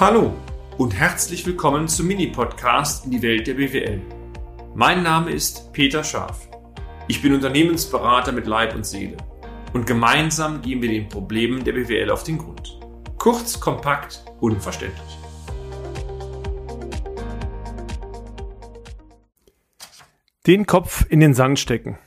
Hallo und herzlich willkommen zum Mini-Podcast in die Welt der BWL. Mein Name ist Peter Scharf. Ich bin Unternehmensberater mit Leib und Seele und gemeinsam gehen wir den Problemen der BWL auf den Grund. Kurz, kompakt, unverständlich. Den Kopf in den Sand stecken.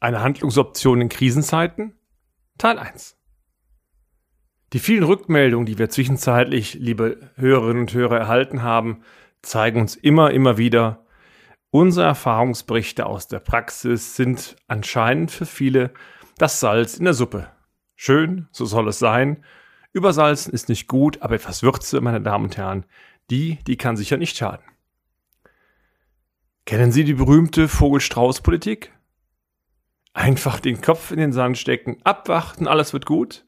Eine Handlungsoption in Krisenzeiten? Teil 1. Die vielen Rückmeldungen, die wir zwischenzeitlich, liebe Hörerinnen und Hörer, erhalten haben, zeigen uns immer, immer wieder, unsere Erfahrungsberichte aus der Praxis sind anscheinend für viele das Salz in der Suppe. Schön, so soll es sein. Übersalzen ist nicht gut, aber etwas Würze, meine Damen und Herren, die, die kann sicher nicht schaden. Kennen Sie die berühmte Vogel-Strauß-Politik? Einfach den Kopf in den Sand stecken, abwarten, alles wird gut?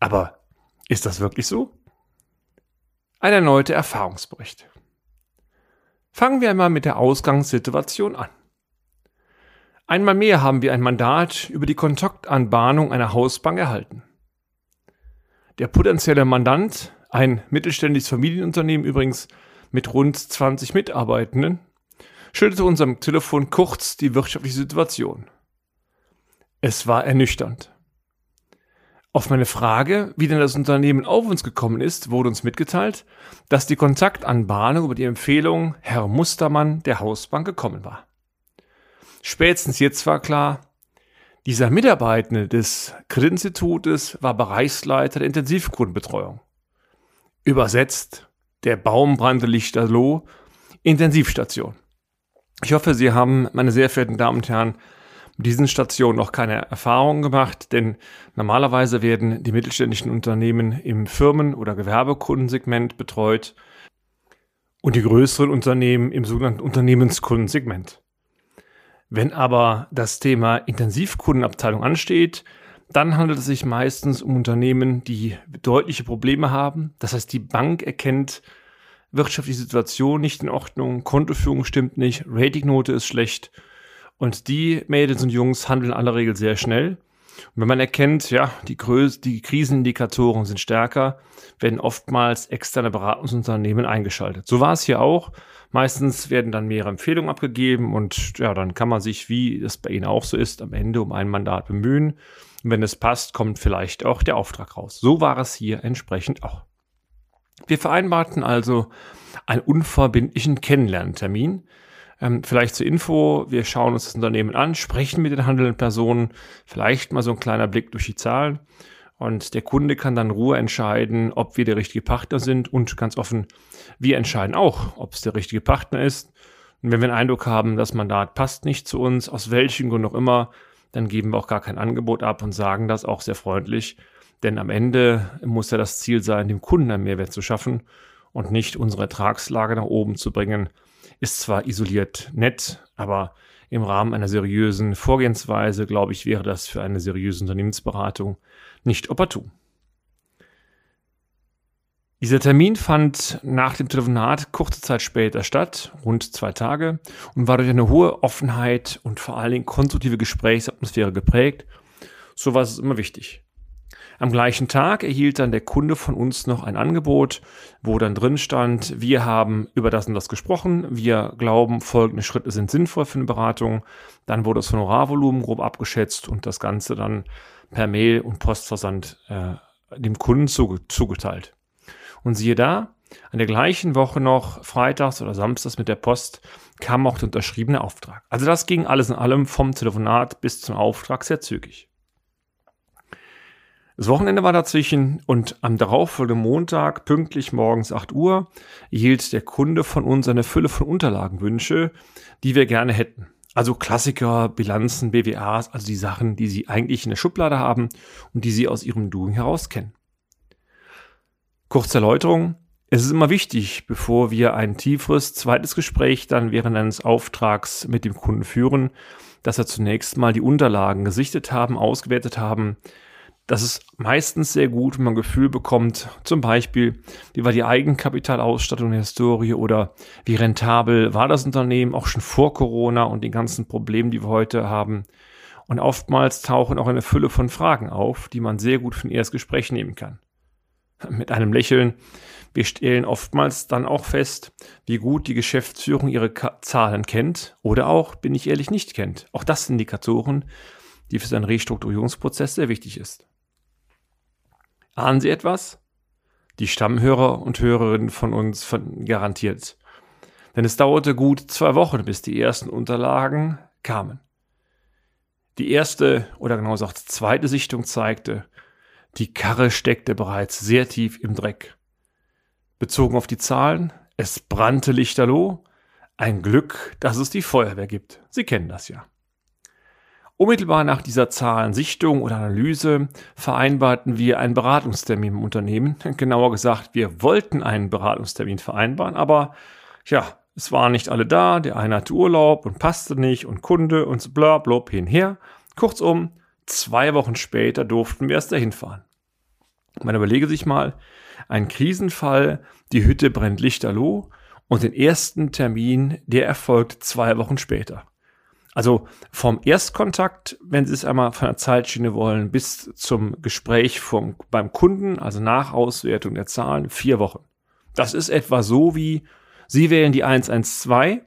Aber ist das wirklich so? Ein erneuter Erfahrungsbericht. Fangen wir einmal mit der Ausgangssituation an. Einmal mehr haben wir ein Mandat über die Kontaktanbahnung einer Hausbank erhalten. Der potenzielle Mandant, ein mittelständisches Familienunternehmen übrigens mit rund 20 Mitarbeitenden, schilderte uns am Telefon kurz die wirtschaftliche Situation. Es war ernüchternd. Auf meine Frage, wie denn das Unternehmen auf uns gekommen ist, wurde uns mitgeteilt, dass die Kontaktanbahnung über die Empfehlung Herr Mustermann der Hausbank gekommen war. Spätestens jetzt war klar, dieser Mitarbeitende des Kreditinstitutes war Bereichsleiter der Intensivkundenbetreuung. Übersetzt der Baumbrande Lichterloh Intensivstation. Ich hoffe, Sie haben, meine sehr verehrten Damen und Herren, mit diesen Stationen noch keine Erfahrungen gemacht, denn normalerweise werden die mittelständischen Unternehmen im Firmen- oder Gewerbekundensegment betreut und die größeren Unternehmen im sogenannten Unternehmenskundensegment. Wenn aber das Thema Intensivkundenabteilung ansteht, dann handelt es sich meistens um Unternehmen, die deutliche Probleme haben. Das heißt, die Bank erkennt wirtschaftliche Situation nicht in Ordnung, Kontoführung stimmt nicht, Ratingnote ist schlecht und die Mädels und Jungs handeln in aller Regel sehr schnell. Und wenn man erkennt, ja, die, Größe, die Krisenindikatoren sind stärker, werden oftmals externe Beratungsunternehmen eingeschaltet. So war es hier auch. Meistens werden dann mehrere Empfehlungen abgegeben und ja, dann kann man sich, wie es bei Ihnen auch so ist, am Ende um ein Mandat bemühen. Und wenn es passt, kommt vielleicht auch der Auftrag raus. So war es hier entsprechend auch. Wir vereinbarten also einen unverbindlichen Kennenlerntermin ähm, vielleicht zur Info, wir schauen uns das Unternehmen an, sprechen mit den handelnden Personen, vielleicht mal so ein kleiner Blick durch die Zahlen. Und der Kunde kann dann Ruhe entscheiden, ob wir der richtige Partner sind und ganz offen, wir entscheiden auch, ob es der richtige Partner ist. Und wenn wir den Eindruck haben, das Mandat passt nicht zu uns, aus welchem Grund auch immer, dann geben wir auch gar kein Angebot ab und sagen das auch sehr freundlich. Denn am Ende muss ja das Ziel sein, dem Kunden einen Mehrwert zu schaffen und nicht unsere Ertragslage nach oben zu bringen, ist zwar isoliert nett, aber im Rahmen einer seriösen Vorgehensweise, glaube ich, wäre das für eine seriöse Unternehmensberatung nicht opportun. Dieser Termin fand nach dem Telefonat kurze Zeit später statt, rund zwei Tage, und war durch eine hohe Offenheit und vor allen Dingen konstruktive Gesprächsatmosphäre geprägt. So war es immer wichtig. Am gleichen Tag erhielt dann der Kunde von uns noch ein Angebot, wo dann drin stand, wir haben über das und das gesprochen, wir glauben, folgende Schritte sind sinnvoll für eine Beratung. Dann wurde das Honorarvolumen grob abgeschätzt und das Ganze dann per Mail und Postversand äh, dem Kunden zuge zugeteilt. Und siehe da, an der gleichen Woche noch, freitags oder samstags mit der Post, kam auch der unterschriebene Auftrag. Also das ging alles in allem vom Telefonat bis zum Auftrag sehr zügig. Das Wochenende war dazwischen und am darauffolgenden Montag, pünktlich morgens 8 Uhr, erhielt der Kunde von uns eine Fülle von Unterlagenwünsche, die wir gerne hätten. Also Klassiker, Bilanzen, BWAs, also die Sachen, die Sie eigentlich in der Schublade haben und die Sie aus Ihrem Doing heraus kennen. Kurze Erläuterung. Es ist immer wichtig, bevor wir ein tieferes zweites Gespräch dann während eines Auftrags mit dem Kunden führen, dass wir zunächst mal die Unterlagen gesichtet haben, ausgewertet haben, das ist meistens sehr gut, wenn man ein Gefühl bekommt, zum Beispiel, wie war die Eigenkapitalausstattung der Historie oder wie rentabel war das Unternehmen auch schon vor Corona und den ganzen Problemen, die wir heute haben. Und oftmals tauchen auch eine Fülle von Fragen auf, die man sehr gut für ein Erstgespräch nehmen kann. mit einem Lächeln. Wir stellen oftmals dann auch fest, wie gut die Geschäftsführung ihre Ka Zahlen kennt oder auch, bin ich ehrlich, nicht kennt. Auch das sind Indikatoren, die für seinen Restrukturierungsprozess sehr wichtig ist. Ahnen Sie etwas? Die Stammhörer und Hörerinnen von uns garantiert. Denn es dauerte gut zwei Wochen, bis die ersten Unterlagen kamen. Die erste oder genau gesagt zweite Sichtung zeigte, die Karre steckte bereits sehr tief im Dreck. Bezogen auf die Zahlen, es brannte lichterloh. Ein Glück, dass es die Feuerwehr gibt. Sie kennen das ja. Unmittelbar nach dieser Zahlensichtung oder Analyse vereinbarten wir einen Beratungstermin im Unternehmen. Genauer gesagt, wir wollten einen Beratungstermin vereinbaren, aber ja, es waren nicht alle da, der eine hatte Urlaub und passte nicht und Kunde und bla blub hinher. Kurzum, zwei Wochen später durften wir erst dahin fahren. Man überlege sich mal, ein Krisenfall, die Hütte brennt lichterloh und den ersten Termin, der erfolgt zwei Wochen später. Also vom Erstkontakt, wenn Sie es einmal von der Zeitschiene wollen, bis zum Gespräch vom, beim Kunden, also nach Auswertung der Zahlen, vier Wochen. Das ist etwa so wie Sie wählen die 112,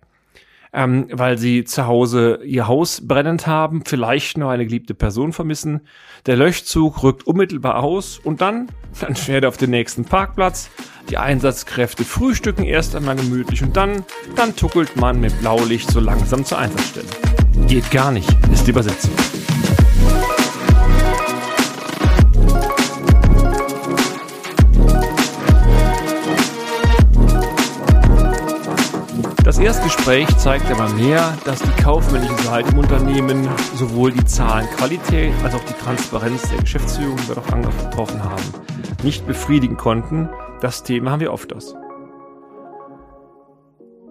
ähm, weil Sie zu Hause Ihr Haus brennend haben, vielleicht noch eine geliebte Person vermissen. Der Löschzug rückt unmittelbar aus und dann, dann fährt er auf den nächsten Parkplatz. Die Einsatzkräfte frühstücken erst einmal gemütlich und dann, dann tuckelt man mit Blaulicht so langsam zur Einsatzstelle. Geht gar nicht, ist die Übersetzung. Erstgespräch zeigt aber mehr, dass die kaufmännische Seite im Unternehmen sowohl die Zahlenqualität als auch die Transparenz der Geschäftsführung, die wir doch angetroffen haben, nicht befriedigen konnten. Das Thema haben wir oft aus.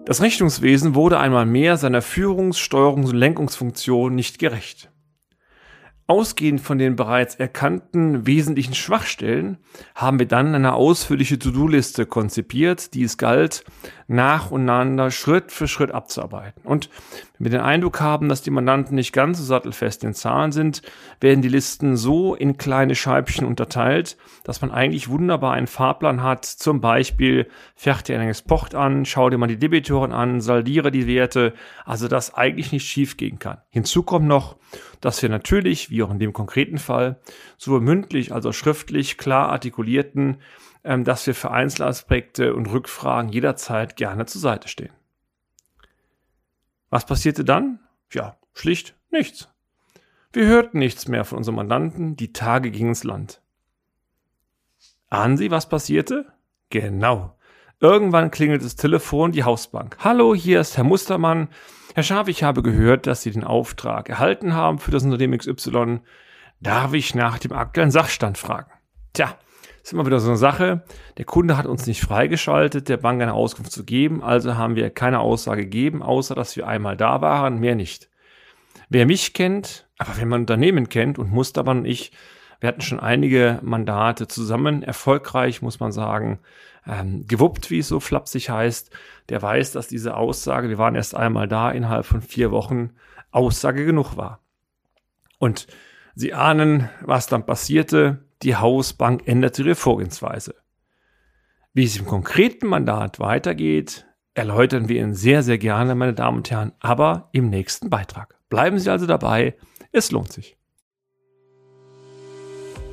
Das Rechnungswesen wurde einmal mehr seiner Führungs-, Steuerungs- und Lenkungsfunktion nicht gerecht. Ausgehend von den bereits erkannten wesentlichen Schwachstellen haben wir dann eine ausführliche To-Do-Liste konzipiert, die es galt, nacheinander Schritt für Schritt abzuarbeiten. Und wenn wir den Eindruck haben, dass die Mandanten nicht ganz so sattelfest in Zahlen sind, werden die Listen so in kleine Scheibchen unterteilt, dass man eigentlich wunderbar einen Fahrplan hat. Zum Beispiel fertig ein Export an, schau dir mal die Debitoren an, saldiere die Werte, also dass eigentlich nicht schief gehen kann. Hinzu kommt noch, dass wir natürlich, wie auch in dem konkreten Fall, sowohl mündlich als auch schriftlich klar artikulierten, ähm, dass wir für Einzelaspekte und Rückfragen jederzeit gerne zur Seite stehen. Was passierte dann? Ja, schlicht nichts. Wir hörten nichts mehr von unserem Mandanten, die Tage gingen ins Land. Ahnen Sie, was passierte? Genau. Irgendwann klingelt das Telefon, die Hausbank. Hallo, hier ist Herr Mustermann. Herr Schaf, ich habe gehört, dass Sie den Auftrag erhalten haben für das Unternehmen XY. Darf ich nach dem aktuellen Sachstand fragen? Tja, ist immer wieder so eine Sache. Der Kunde hat uns nicht freigeschaltet, der Bank eine Auskunft zu geben, also haben wir keine Aussage gegeben, außer dass wir einmal da waren, mehr nicht. Wer mich kennt, aber wenn man Unternehmen kennt und Mustermann und ich, wir hatten schon einige Mandate zusammen, erfolgreich, muss man sagen, ähm, gewuppt, wie es so flapsig heißt, der weiß, dass diese Aussage, wir waren erst einmal da, innerhalb von vier Wochen Aussage genug war. Und Sie ahnen, was dann passierte. Die Hausbank änderte ihre Vorgehensweise. Wie es im konkreten Mandat weitergeht, erläutern wir Ihnen sehr, sehr gerne, meine Damen und Herren, aber im nächsten Beitrag. Bleiben Sie also dabei, es lohnt sich.